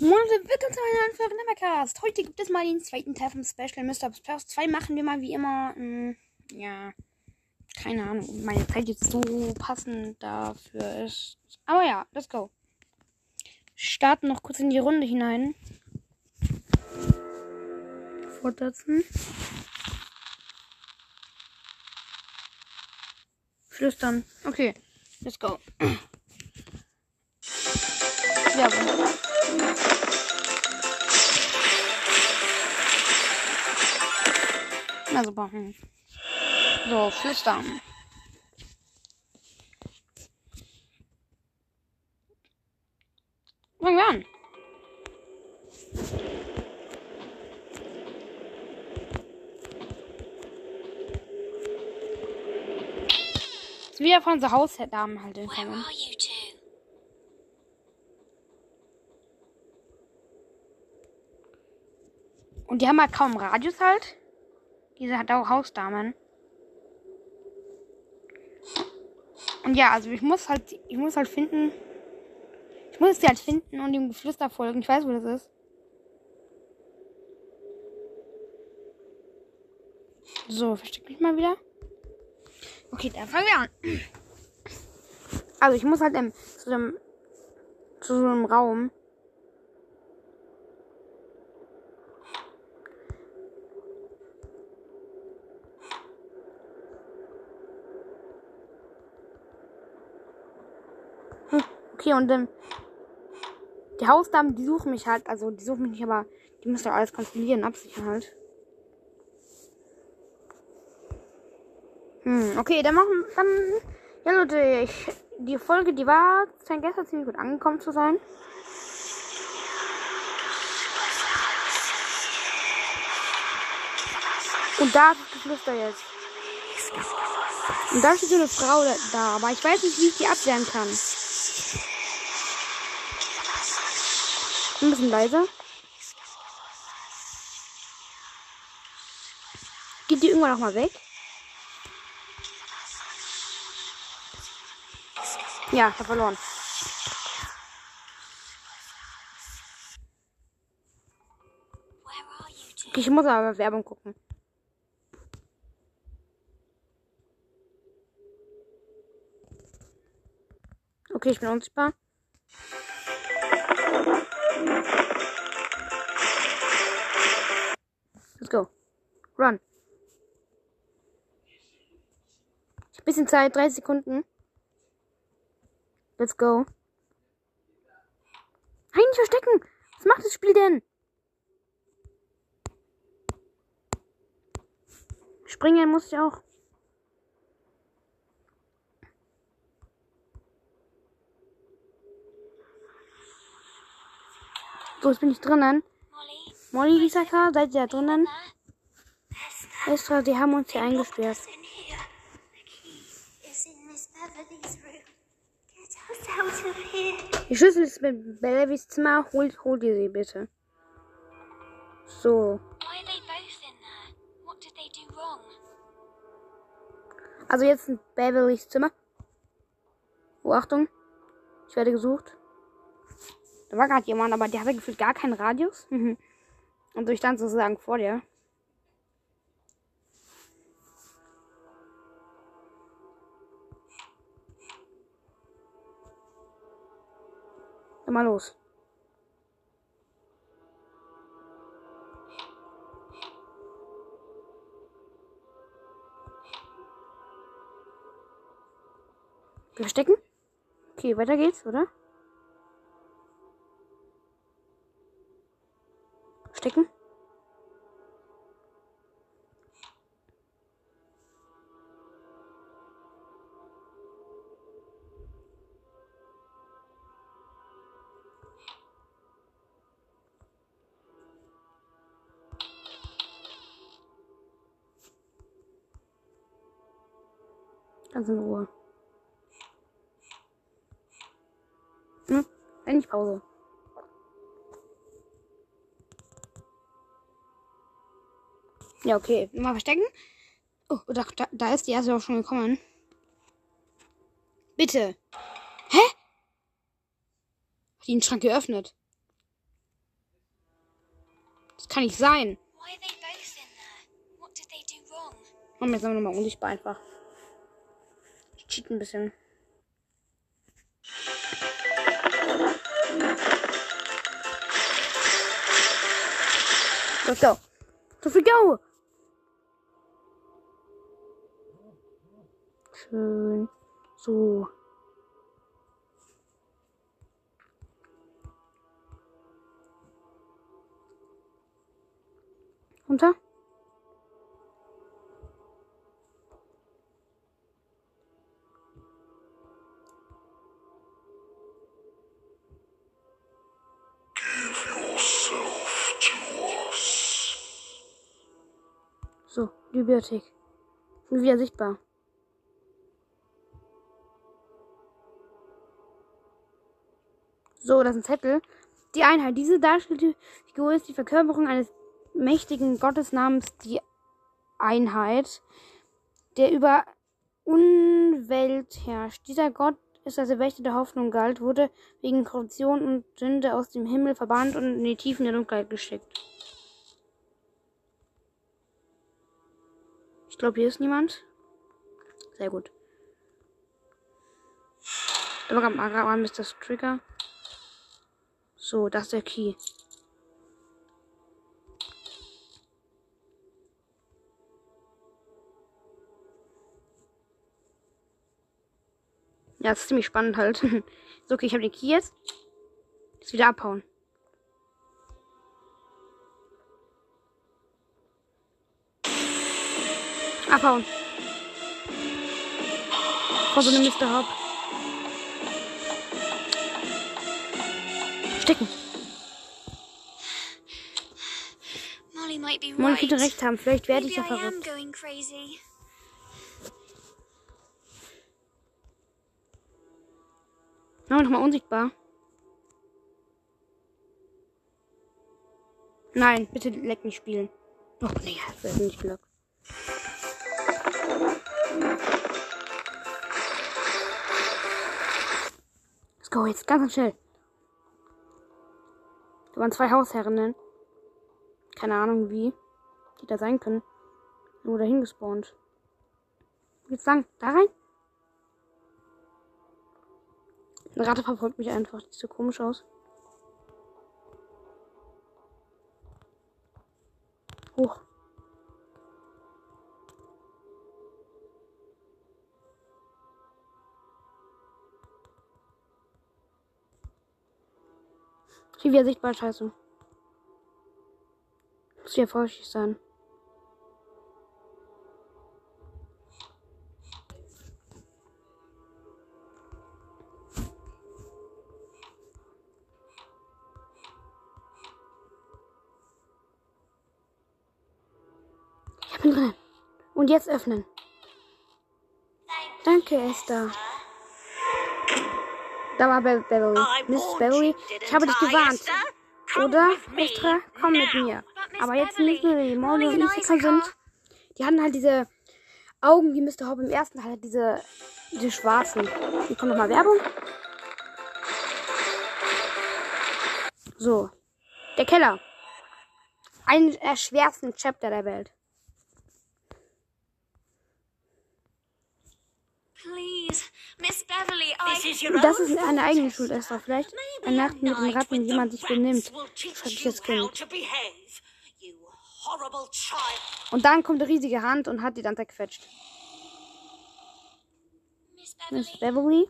Moin und willkommen zu einer neuen Folge Nevercast. Heute gibt es mal den zweiten Teil vom Special Mr. Splash 2. Machen wir mal wie immer, mh, ja, keine Ahnung, meine Zeit jetzt so passend dafür ist. Aber ja, let's go. Starten noch kurz in die Runde hinein. Fortsetzen. Flüstern. Okay, let's go. Werbung. Na super. Hm. So, flüstern. Fangen wir an. Ist wieder von unserer Hausdamen halt two? Und die haben halt kaum Radios halt. Diese hat auch Hausdamen. Und ja, also ich muss halt, ich muss halt finden. Ich muss sie halt finden und dem Geflüster folgen. Ich weiß, wo das ist. So, versteck mich mal wieder. Okay, dann fangen wir an. Also ich muss halt ähm, zu dem zu so einem Raum. Hm, Okay, und ähm, die Hausdamen, die suchen mich halt, also die suchen mich nicht, aber die müssen doch alles kontrollieren, absichern halt. Hm, okay, dann machen, dann, ja Leute, ich, die Folge, die war, scheint gestern ziemlich gut angekommen zu sein. Und da ist das Geflüster jetzt. Und da steht so eine Frau da, aber ich weiß nicht, wie ich die abwehren kann. Ein bisschen leiser. Geht die irgendwann noch mal weg? Ja, ich hab verloren. Ich muss aber Werbung gucken. Okay, ich bin unsichtbar. Let's go. Run. Bisschen Zeit, 30 Sekunden. Let's go. Nein, nicht verstecken! Was macht das Spiel denn? Springen muss ich auch. So, jetzt bin ich drinnen. Molly? Molly, Isaka, seid ihr da drinnen? Estra, die haben uns hier eingesperrt. Die Schlüssel ist mit Bellevys Zimmer. Holt, holt ihr sie bitte. So. Why are they both in there? What did they do wrong? Also jetzt in Beverlys Zimmer. Oh, Achtung. Ich werde gesucht. Da war gerade jemand, aber der hatte gefühlt gar keinen Radius. Mhm. Und ich stand sozusagen vor dir. Dann mal los. Verstecken? Okay, weiter geht's, oder? Stecken? Ganz in Ruhe. Hm? Endlich Pause. Ja, okay. Mal verstecken. Oh, da, da, ist die erste auch schon gekommen. Bitte. Hä? Hat die den Schrank geöffnet? Das kann nicht sein. Why are they both in there? What did they do wrong? Machen wir jetzt nochmal unsichtbar einfach. Ich cheat ein bisschen. Let's go. Let's go. Schön. So. Runter. So, Bibliothek. Sind wieder sichtbar. So, das ist ein Zettel. Die Einheit. Diese dargestellte Figur ist die Verkörperung eines mächtigen Gottes namens die Einheit, der über Unwelt herrscht. Dieser Gott ist als Wächter der Hoffnung galt, wurde wegen Korruption und Sünde aus dem Himmel verbannt und in die Tiefen der Dunkelheit geschickt. Ich glaube, hier ist niemand. Sehr gut. Da war gerade ist das Trigger. So, das ist der Key. Ja, das ist ziemlich spannend halt. so, okay, ich habe den Key jetzt. Jetzt wieder abhauen. Abhauen. Vor so einem Mr. Hop. Stecken. Molly might be Molly könnte recht haben. Vielleicht werde ich ja verrückt. Machen wir nochmal unsichtbar. Nein, bitte leck nicht spielen. Oh nee, das ist nicht Glück. Let's go, jetzt ganz, ganz schnell. Da waren zwei Hausherrinnen. Keine Ahnung wie. Die da sein können. Nur dahin gespawnt. Jetzt lang, da rein. Eine Ratte verfolgt mich einfach. Sieht so komisch aus. Wieder sichtbar, scheiße. Muss hier vorsichtig sein. Ich bin drin. Und jetzt öffnen. Danke, Esther. Da war Be Beverly. Miss Beverly, ich habe dich gewarnt. Oder, Esther, komm mit mir. Aber jetzt nicht nur die Molly und Isika sind. Die hatten halt diese Augen wie Mr. Hobb im ersten Teil. Diese, diese schwarzen. Hier kommt nochmal Werbung. So. Der Keller. Ein der schwersten Chapter der Welt. Das ist eine eigene Schuld, Esther. Vielleicht eine Nacht mit dem Ratten, man sich benimmt. Schreckliches Kind. Und dann kommt eine riesige Hand und hat die dann zerquetscht. Miss Beverly. Miss Beverly.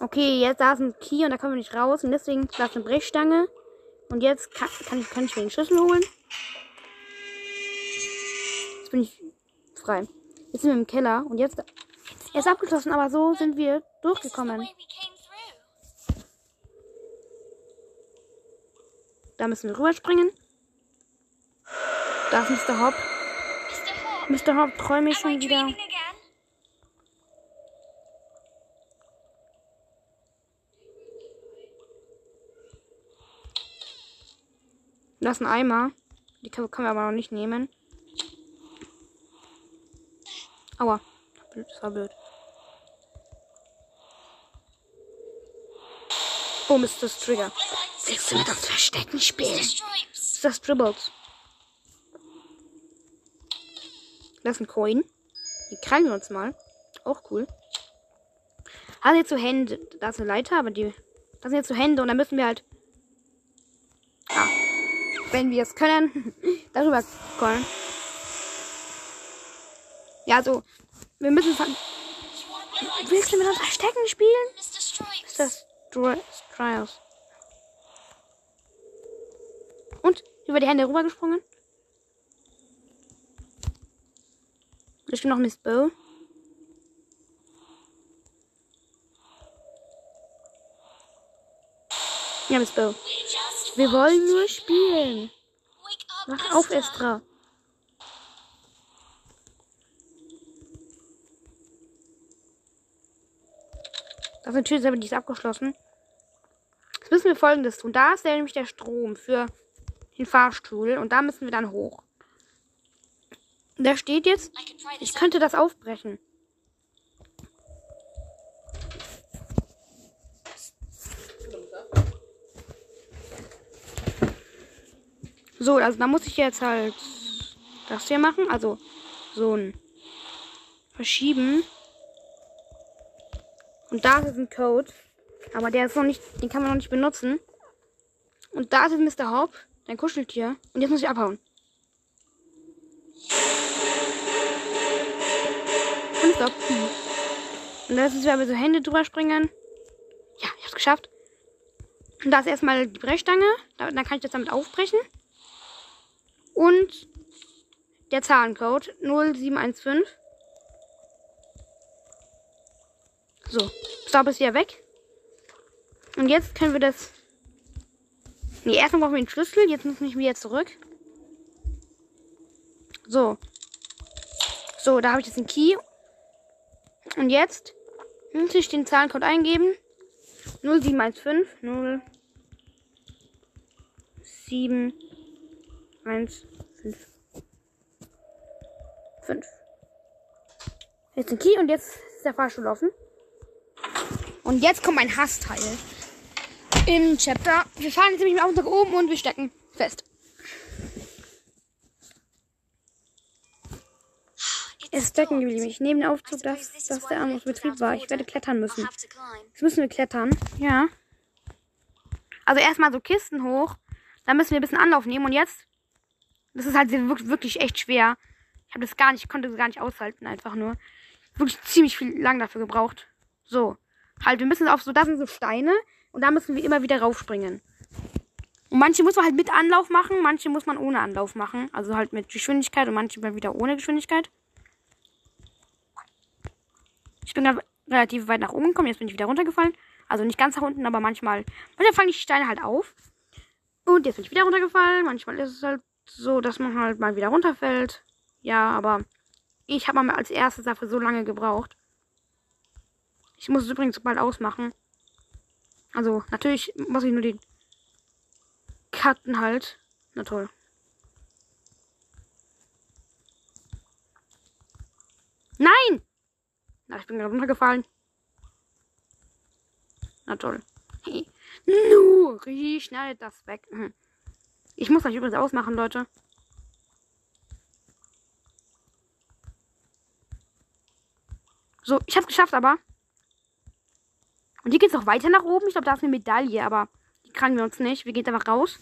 Okay, jetzt da ist ein Key und da kommen wir nicht raus. Und deswegen da ist eine Brechstange. Und jetzt kann, kann, ich, kann ich mir den Schlüssel holen. Jetzt bin ich frei. Jetzt sind wir im Keller. Und jetzt. Er ist abgeschlossen, aber so sind wir durchgekommen. Da müssen wir rüberspringen. Da ist Mr. Hopp. Mr. Hopp träume ich schon wieder. dreaming again? Da ist ein Eimer. Die können, können wir aber noch nicht nehmen. Aua. Das war blöd. Ist das Trigger. Willst du mit uns Verstecken spielen? Das Dribbles. Das ist ein Coin. Die krallen wir uns mal. Auch cool. Hat jetzt so Hände. Da ist eine Leiter, aber die. Das sind jetzt so Hände und dann müssen wir halt. Ja. Wenn wir es können, darüber scrollen. Ja, also. Wir müssen. Willst du mit uns Verstecken spielen? Ist das Trials? Und? Über die Hände rübergesprungen? Steht noch Miss Bow. Ja, Miss Bow. Wir wollen nur spielen. Mach auf. Estra. Das ist aber die ist abgeschlossen. Jetzt müssen wir folgendes tun. Da ist nämlich der Strom für den Fahrstuhl und da müssen wir dann hoch. Da steht jetzt, ich könnte das aufbrechen. So, also da muss ich jetzt halt das hier machen. Also so ein Verschieben. Und da ist ein Code. Aber der ist noch nicht, den kann man noch nicht benutzen. Und da ist jetzt Mr. Hop, dein Kuscheltier. Und jetzt muss ich abhauen. Und stopp. Und da müssen wir aber so Hände drüber springen. Ja, ich hab's geschafft. Und da ist erstmal die Brechstange. Da, dann kann ich das damit aufbrechen. Und der Zahlencode 0715. So, Stop ist wieder weg. Und jetzt können wir das. Nee, erstmal brauchen wir den Schlüssel. Jetzt müssen wir wieder zurück. So. So, da habe ich jetzt den Key. Und jetzt muss ich den Zahlencode eingeben. 0715 0 7 1 5 5. Jetzt den Key und jetzt ist der Fahrstuhl offen. Und jetzt kommt mein Hassteil. Im Chapter. Wir fahren jetzt nämlich mit dem Aufzug oben und wir stecken fest. Es stecken geblieben. Ich nehme den Aufzug, dass, dass der Arm aus Betrieb war. Ich werde klettern müssen. Jetzt müssen wir klettern. Ja. Also erstmal so Kisten hoch. Dann müssen wir ein bisschen Anlauf nehmen. Und jetzt. Das ist halt wirklich echt schwer. Ich habe das gar nicht, konnte das gar nicht aushalten, einfach nur. Wirklich ziemlich viel lang dafür gebraucht. So. Halt, wir müssen auf so, das sind so Steine. Und da müssen wir immer wieder raufspringen. Und manche muss man halt mit Anlauf machen, manche muss man ohne Anlauf machen. Also halt mit Geschwindigkeit und manche mal wieder ohne Geschwindigkeit. Ich bin relativ weit nach oben gekommen, jetzt bin ich wieder runtergefallen. Also nicht ganz nach unten, aber manchmal. Manchmal fangen die Steine halt auf. Und jetzt bin ich wieder runtergefallen. Manchmal ist es halt so, dass man halt mal wieder runterfällt. Ja, aber ich habe mal als erstes dafür so lange gebraucht. Ich muss es übrigens bald ausmachen. Also, natürlich muss ich nur die Karten halt. Na toll. Nein! Na, ich bin gerade runtergefallen. Na toll. Hey. Nu, ich schneide das weg. Mhm. Ich muss das übrigens ausmachen, Leute. So, ich hab's geschafft, aber. Und hier geht's noch weiter nach oben. Ich glaube, da ist eine Medaille, aber die kriegen wir uns nicht. Wir gehen einfach raus.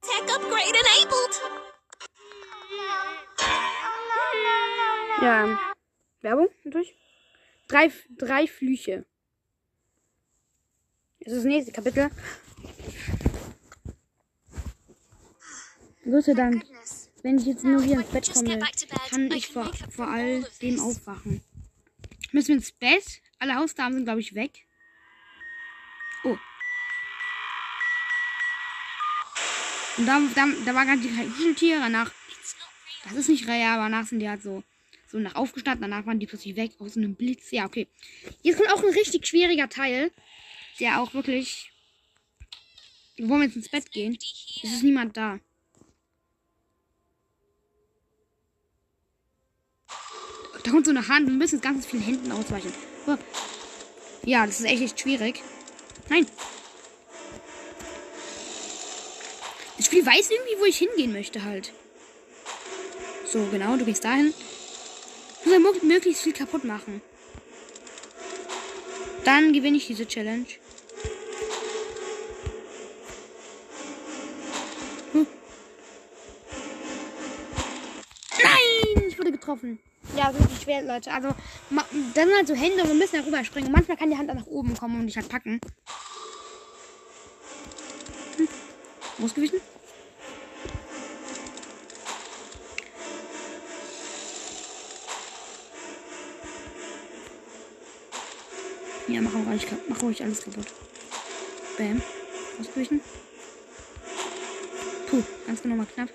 Tech upgrade enabled. Ja. Werbung natürlich. Drei, drei Flüche. Das ist das nächste Kapitel. Gott sei Dank. Wenn ich jetzt nur hier ins Bett komme, kann ich vor, vor all dem aufwachen. Müssen wir ins Bett? Alle Hausdamen sind, glaube ich, weg. Oh. Und da, da, da war gerade die Kuscheltiere. Danach, das ist nicht real, aber danach sind die halt so, so nach aufgestanden. Danach waren die plötzlich weg aus einem Blitz. Ja, okay. Jetzt kommt auch ein richtig schwieriger Teil, der auch wirklich. Wo wir jetzt ins Bett gehen. Es ist niemand da. Da kommt so eine Hand. Wir müssen ganz vielen Händen ausweichen. Ja, das ist echt, echt schwierig. Nein. Das Spiel weiß irgendwie, wo ich hingehen möchte halt. So, genau, du gehst dahin. Ich muss möglichst viel kaputt machen. Dann gewinne ich diese Challenge. Hm. Nein, ich wurde getroffen. Ja, wirklich schwer, Leute. Also, das sind halt so Hände und wir müssen darüber springen. Manchmal kann die Hand dann nach oben kommen und dich halt packen. Hm. Ausgewichen? Ja, mach ruhig, mach ruhig alles kaputt. Bam. Ausgewichen. Puh, ganz genau mal knapp.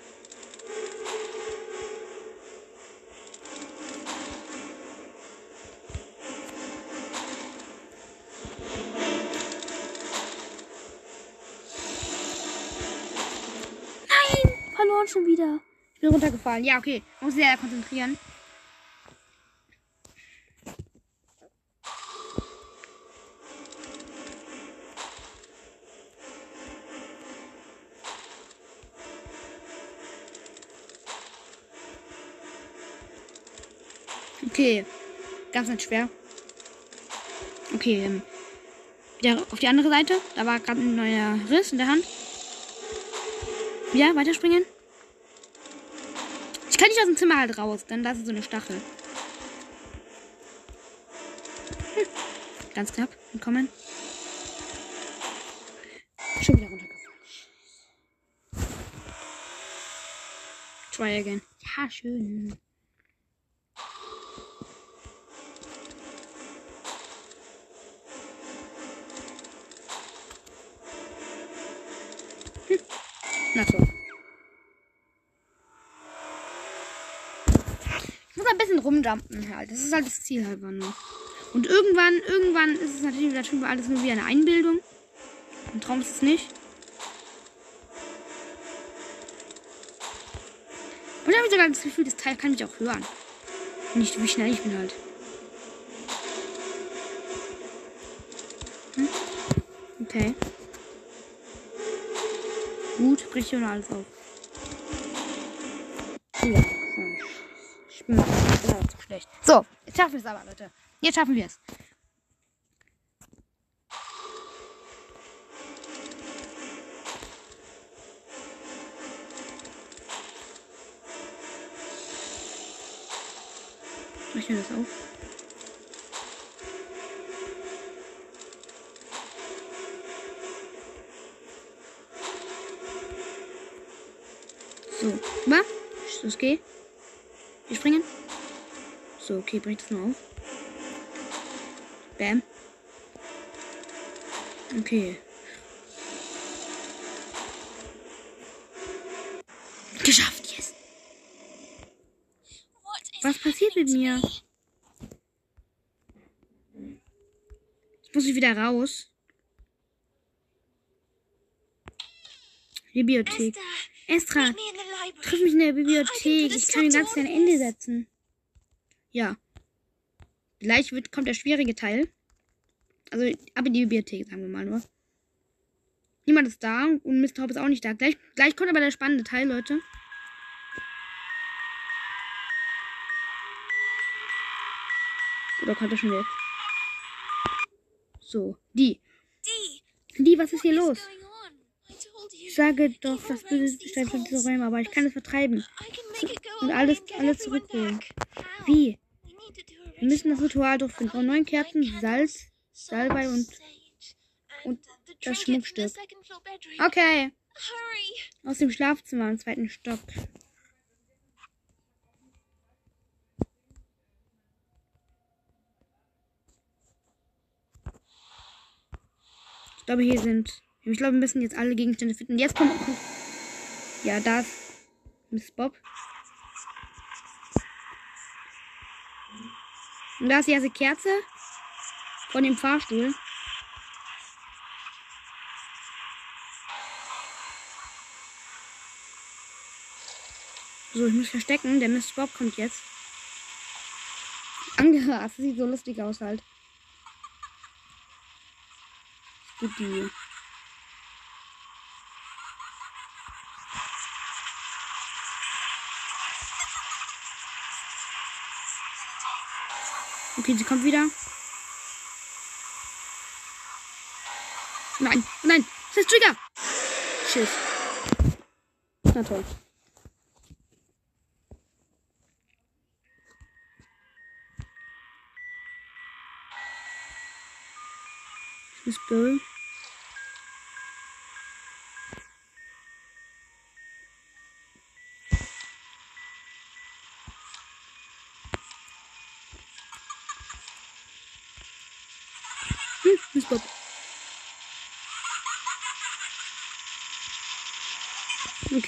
Schon wieder. Ich bin runtergefallen. Ja, okay. Muss sehr konzentrieren. Okay. Ganz nicht schwer. Okay. Ähm, wieder auf die andere Seite. Da war gerade ein neuer Riss in der Hand. Ja, weiterspringen. Ich kann nicht aus dem Zimmer halt raus, denn da ist so eine Stachel. Hm. Ganz knapp. Entkommen. Schon wieder runtergefallen. Try again. Ja, schön. Rumjumpen halt. Das ist halt das Ziel halt nur. Und irgendwann, irgendwann ist es natürlich wieder schon alles nur wie eine Einbildung. Ein Traum ist es nicht. Und da habe ich sogar das Gefühl, das Teil kann mich auch hören. Nicht wie schnell ich bin halt. Hm? Okay. Gut, bricht hier alles auf. Jetzt schaffen wir es aber, Leute. Jetzt schaffen wir es. Ich mir das auf. So, wa? Los, geh. Wir springen. So, okay, bring das nur auf. Bam. Okay. Geschafft, yes. Was passiert mit mir? Jetzt muss ich wieder raus. Bibliothek. Estra, triff mich in der Bibliothek. Ich kann ganz ein Ende setzen. Ja. Gleich wird, kommt der schwierige Teil. Also ab in die Bibliothek, sagen wir mal nur. Niemand ist da und Mr. Hopp ist auch nicht da. Gleich, gleich kommt aber der spannende Teil, Leute. Oder kommt er schon weg? So, die. Die, was ist hier los? Ich sage doch, das Böse von halls. diese Räume, aber ich kann es vertreiben. Und alles, alles zurückholen. Wie? Wir müssen das ritual. Durchführen. Von neun Kerzen, Salz, Salbei und. Und das Schmuckstück. Okay. Aus dem Schlafzimmer im zweiten Stock. Ich glaube, hier sind. Ich glaube, wir müssen jetzt alle Gegenstände finden. Jetzt kommt. Ja, da ist Miss Bob. Und da ist die erste Kerze von dem Fahrstuhl. So, ich muss verstecken. Der Miss Bob kommt jetzt. Angerast. Sieht so lustig aus halt. Gut, die. Okay, sie kommt wieder. Nein, nein, das ist Trigger. Schiss. Na toll. Miss Bill.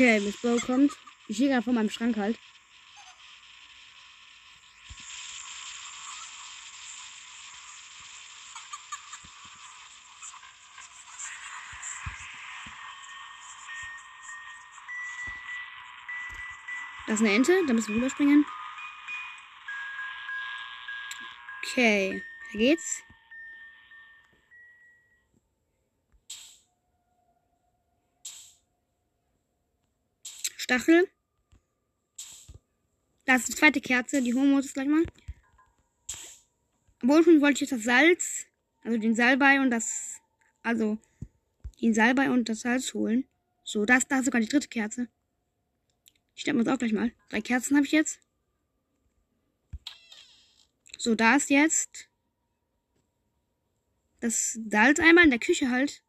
Okay, Miss Bow kommt. Ich stehe gerade vor meinem Schrank halt. Da ist eine Ente, da müssen wir rüberspringen. Okay, da geht's. Stachel. Da ist die zweite Kerze, die holen wir uns gleich mal. Aber ursprünglich wollte ich jetzt das Salz, also den Salbei und das, also den Salbei und das Salz holen. So, das, da ist sogar die dritte Kerze. Ich stelle mir das auch gleich mal. Drei Kerzen habe ich jetzt. So, da ist jetzt das Salz einmal in der Küche halt.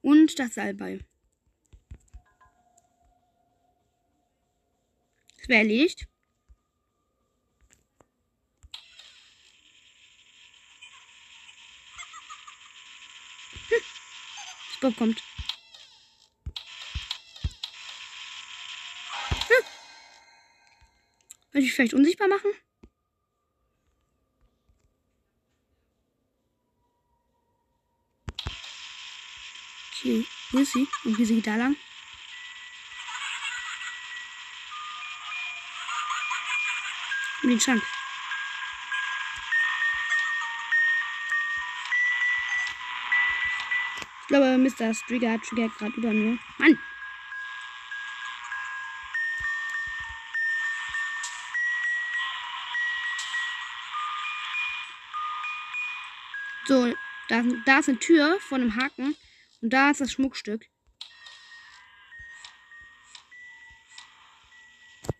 Und das Salbei. Hm. Das Bob kommt. Hm. Ich vielleicht unsichtbar machen? Okay, wo ist sie? Und wie sie da lang? In den Schrank. Ich glaube, Mr. Strigger triggert gerade über mir. Mann! So, da, da ist eine Tür von einem Haken. Und da ist das Schmuckstück.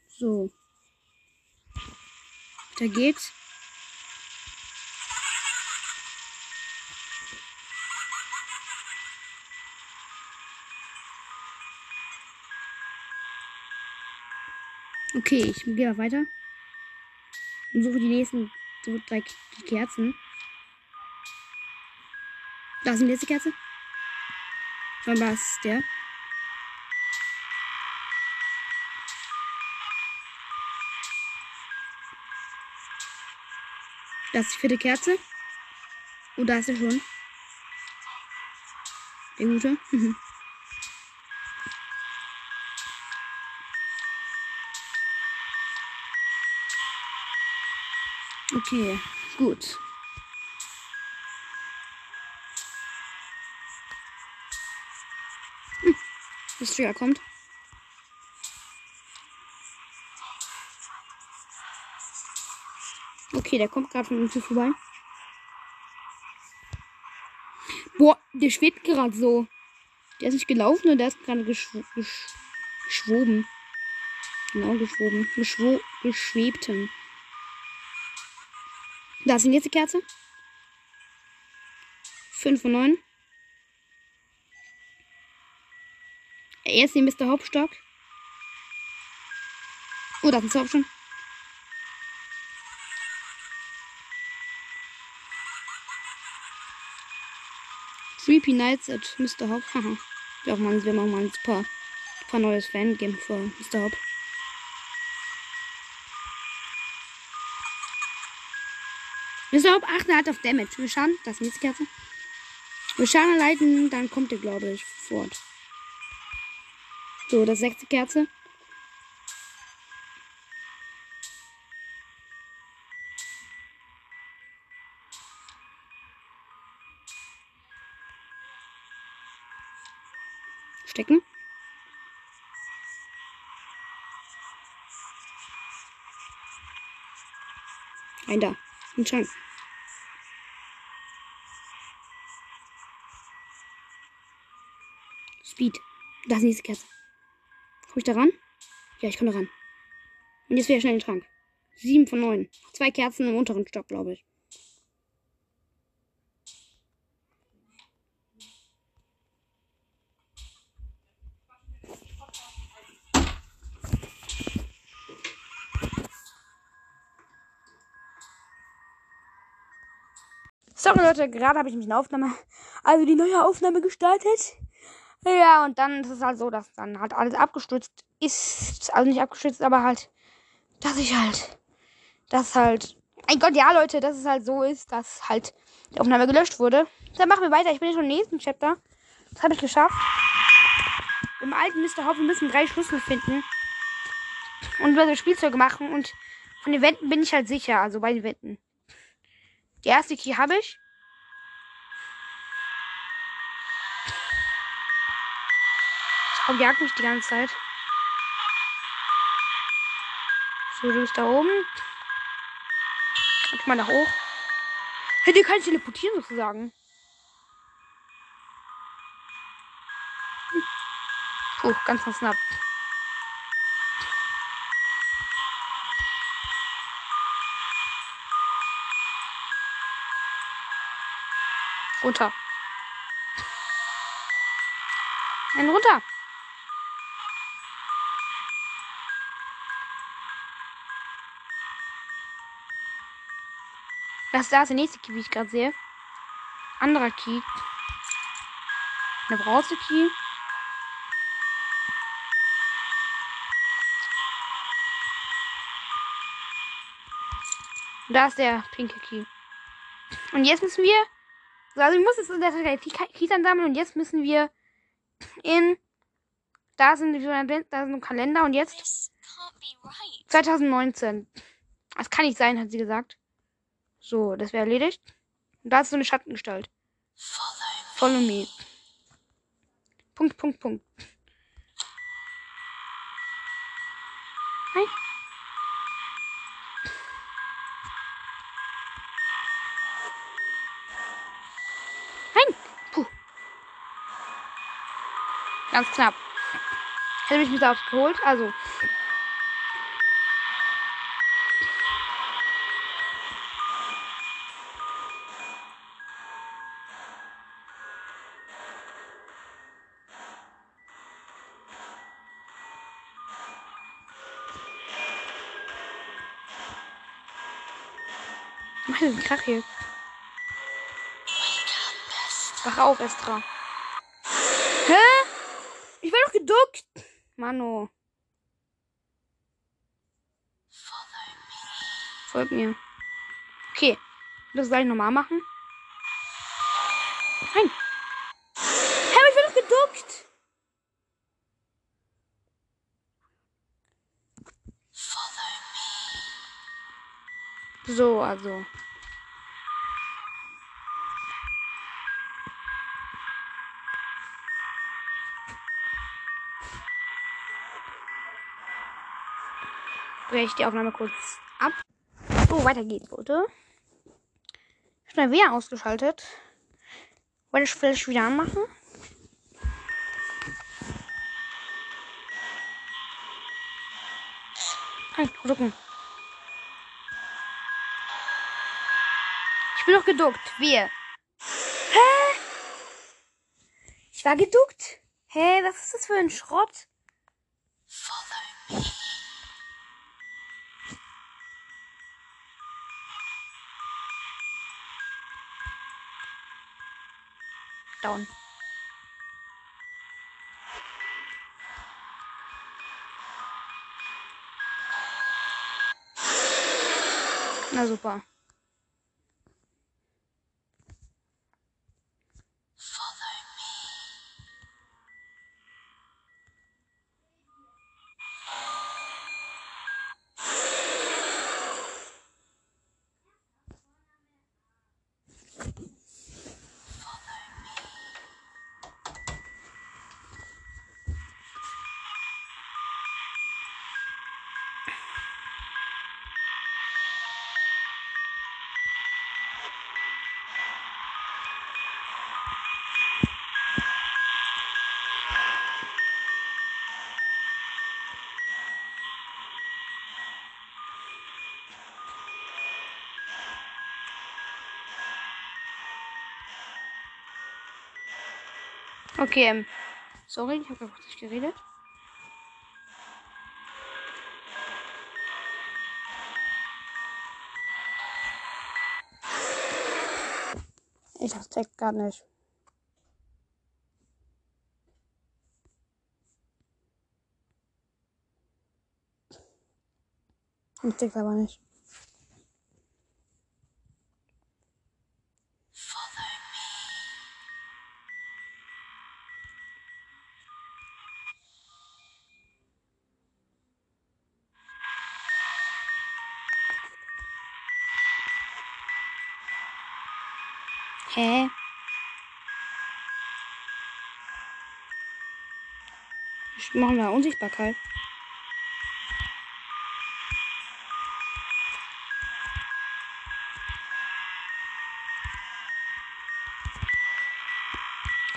So. Da geht's. Okay, ich gehe weiter. Und suche die nächsten so drei Kerzen. Da ist die nächste Kerze. Dann war es der. Das ist die vierte Kerze. Und da ist er schon. Der gute. Mhm. Okay, gut. Hm, Das Trigger kommt. Okay, der kommt gerade von uns vorbei. Boah, der schwebt gerade so. Der ist nicht gelaufen und der ist gerade geschw gesch geschwoben. Genau, geschwoben. Geschwo geschwebten. Da ist die nächste Kerze. 5 von 9. Er ist hier Mr. Hauptstock. Oh, da ist ein Zauber Creepy Nights at Mr. Hop. Haha. Ja, man, wir machen mal ein paar, paar neues Fangame für Mr. Hop. Mr. Hop achten halt auf Damage. Wir schauen, das ist Kerze. Wir schauen leiten, dann kommt er, glaube ich, fort. So, das sechste Kerze. Ein Schrank. Speed. Das ist die nächste Kerze. Komm ich da ran? Ja, ich komme da ran. Und jetzt wieder schnell in den Schrank. Sieben von neun. Zwei Kerzen im unteren Stock, glaube ich. Leute, gerade habe ich mich eine Aufnahme, also die neue Aufnahme gestartet. Ja, und dann ist es halt so, dass dann halt alles abgestürzt ist. Also nicht abgestürzt, aber halt, dass ich halt, dass halt, mein Gott, ja Leute, dass es halt so ist, dass halt die Aufnahme gelöscht wurde. Dann machen wir weiter. Ich bin jetzt schon im nächsten Chapter. Das habe ich geschafft. Im alten Mr. Hoff, wir müssen drei Schlüssel finden. Und über das Spielzeuge machen. Und von den Wänden bin ich halt sicher. Also bei den Wänden. Die erste Key habe ich. Frau jagt mich die ganze Zeit. So, du bist da oben. Ich mal da hoch. Hätte kann ich teleportieren sozusagen. Puh, ganz, ganz knapp. Runter. Nein, runter. Das da ist der nächste Key, wie ich gerade sehe. Anderer Key. Eine brause Key. Und da ist der pinke Key. Und jetzt müssen wir. Also ich muss jetzt in der Zeit die Keys ansammeln und jetzt müssen wir in. Da sind, da sind ein Kalender und jetzt This can't be right. 2019. Das kann nicht sein, hat sie gesagt. So, das wäre erledigt. Und da ist so eine Schattengestalt. Follow me. Punkt, Punkt, Punkt. Nein. Nein. Puh. Ganz knapp. Hätte mich mit aufgeholt. Also. Hier. Wach auf, Estra. Hä? Ich war doch geduckt. Mano. Folgt mir. Okay. Das soll ich nochmal machen? Nein. Hä, ich war doch geduckt. So, also. Breche ich die Aufnahme kurz ab. So, weiter geht's, Leute. Schnell wieder ausgeschaltet. Wollte ich vielleicht wieder anmachen? Nein, drücken. Ich bin doch geduckt. Wir. Hä? Ich war geduckt. Hä, was ist das für ein Schrott? Down. Na super. Okay, ähm, sorry, ich habe einfach nicht geredet. Ich das checkt gar nicht. Ich check's aber nicht. Machen wir Unsichtbarkeit.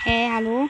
Hä, hallo?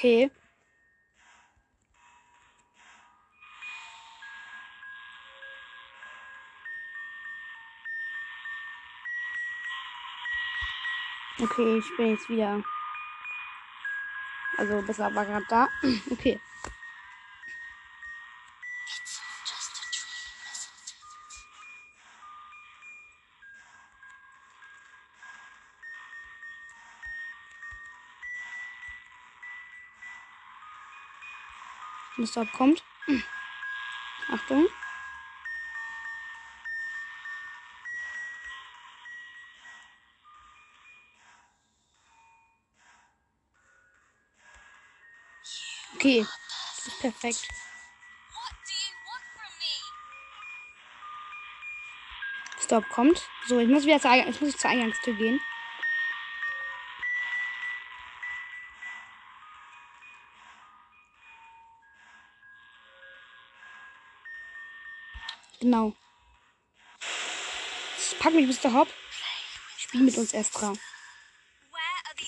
Okay. Okay, ich bin jetzt wieder. Also besser war gerade da. Okay. Mr. kommt. Achtung. Okay, das ist perfekt. Stop kommt. So, ich muss wieder zur, jetzt muss ich zur Eingangstür gehen. Genau. Pack mich, Mr. Hopp. Spiel mit uns, Estra.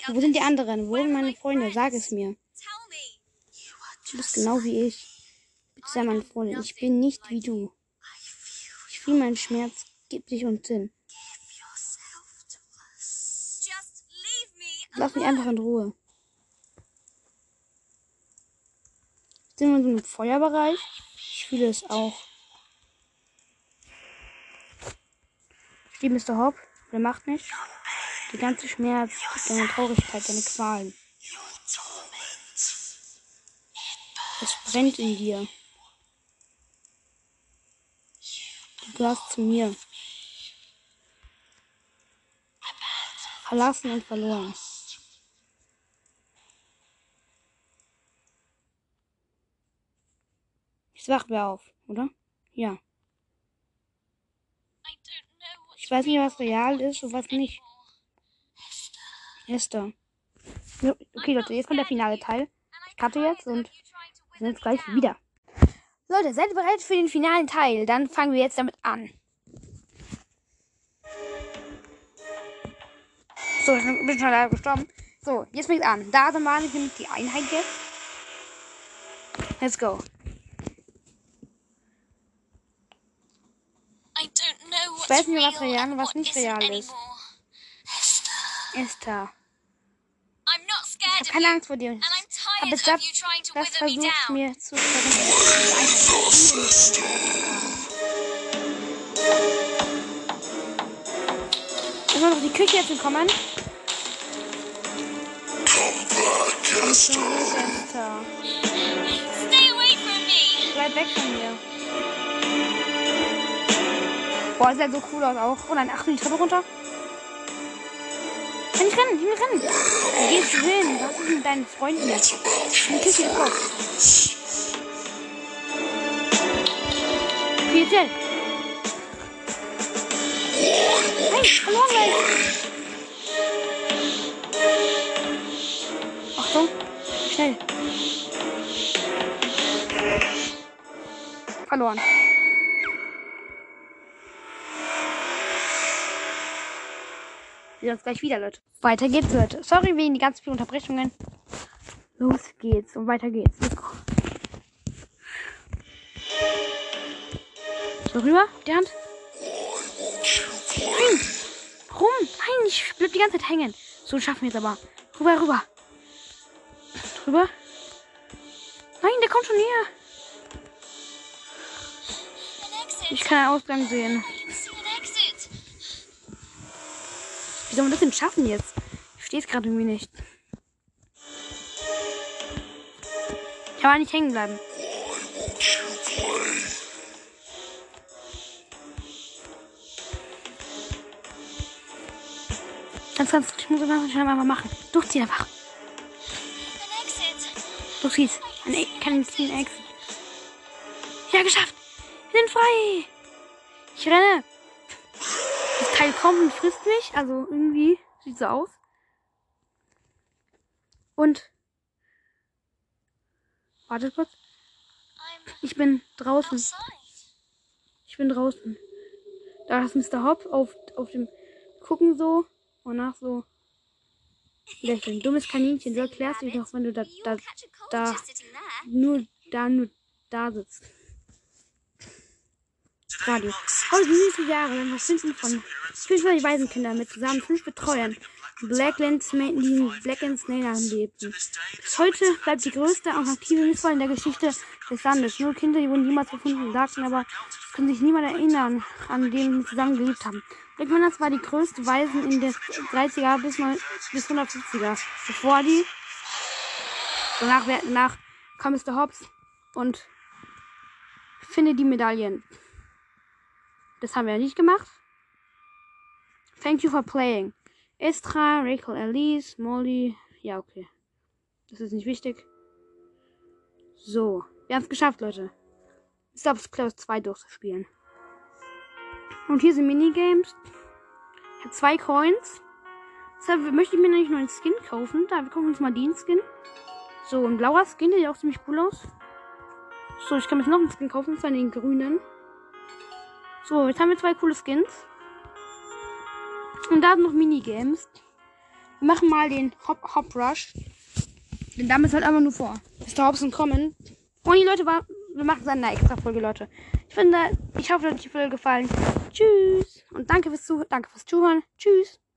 Wo sind die anderen? Wo sind meine Freunde? Sag es mir. Du bist genau wie ich. Bitte sei meine Freundin. Ich bin nicht wie du. Ich fühle meinen Schmerz. Gib dich uns hin. Lass mich einfach in Ruhe. Sind wir in so einem Feuerbereich? Ich fühle es auch. Steht Mr. Hopp, der macht nicht. Der ganze Schmerz, deine Traurigkeit, deine Qualen. Es brennt in dir. Du gehörst zu mir. Verlassen und verloren. Jetzt wachen wir auf, oder? Ja. Weiß nicht, was real ist und was nicht. Esther. Okay, Leute, jetzt kommt der finale Teil. Ich cutte jetzt und wir sind jetzt gleich wieder. Leute, seid bereit für den finalen Teil? Dann fangen wir jetzt damit an. So, ich bin schon leider gestorben. So, jetzt fängt an. Da sind wir, ich nehme die Einheit jetzt. Let's go. Ich weiß nicht, was real und was nicht real ist. Esther. Ich habe keine Angst vor dir. I'm Ich habe das versucht mir zu verwenden. Ist noch die Küche jetzt back, Esther. Esther. Bleib weg von mir. Boah, sieht so cool aus auch. Oh nein, ach, die Treppe runter. Ich rennen? Ich will rennen. Wo gehst du hin? Was ist mit deinen Freunden jetzt? Ein Küche ist drauf. Viel Geld. Nein, verloren gleich. Achtung. Schnell. Verloren. Wir sehen uns gleich wieder, Leute. Weiter geht's, Leute. Sorry wegen die ganz vielen Unterbrechungen. Los geht's und weiter geht's. So rüber, die Hand. Nein! Warum? Nein, ich bleib die ganze Zeit hängen. So schaffen wir es aber. Rüber, rüber. Rüber. Nein, der kommt schon näher. Ich kann einen Ausgang sehen. See an exit. Wie soll man das denn schaffen jetzt? Ich verstehe es gerade irgendwie nicht. Ich kann nicht hängen bleiben. Ganz, ganz, ich muss ganz schnell mal machen. Durchziehen einfach. Durchzieh's. Ein E- Kann ich ziehen, Exit. Ja, geschafft. Wir sind frei. Ich renne. Teil kommt und frisst mich. Also irgendwie sieht so aus. Und. Warte kurz. Ich bin draußen. Ich bin draußen. Da ist Mr. Hop auf, auf dem Gucken so und nach so lächeln. Dummes Kaninchen, du erklärst dich doch, wenn du da, da, da nur da nur da sitzt. Radio. Heute süße Jahre lang Verschwinden von 25 Waisenkinder mit zusammen fünf Betreuern. Blacklands, die in Blacklands Näher lebten. Bis heute bleibt die größte und aktive Missfall in der Geschichte des Landes. Nur Kinder, die wurden niemals gefunden, sagten aber, können sich niemand erinnern, an denen sie zusammen gelebt haben. Blacklands war die größte Waisen in der 30er bis, 9 bis 150er. Bevor die, danach, danach kam Mr. Hobbs und finde die Medaillen. Das haben wir nicht gemacht. Thank you for playing. Estra, Rachel, Elise, Molly. Ja, okay. Das ist nicht wichtig. So. Wir haben es geschafft, Leute. Stops Close 2 durchzuspielen. Und hier sind Minigames. Ich habe zwei Coins. Deshalb möchte ich mir nämlich noch einen Skin kaufen. Da, wir kaufen uns mal den Skin. So, ein blauer Skin, der sieht auch ziemlich cool aus. So, ich kann mir jetzt noch einen Skin kaufen, zwar den grünen. So, jetzt haben wir zwei coole Skins. Und da sind noch Minigames. Wir machen mal den Hop, Hop Rush. Den damit halt einfach nur vor. Mr. Hobson kommen. Und die Leute, wir machen es eine extra Folge, Leute. Ich finde, ich hoffe, euch hat die Folge gefallen. Tschüss. Und danke fürs Zuhören. Danke fürs Zuhören. Tschüss.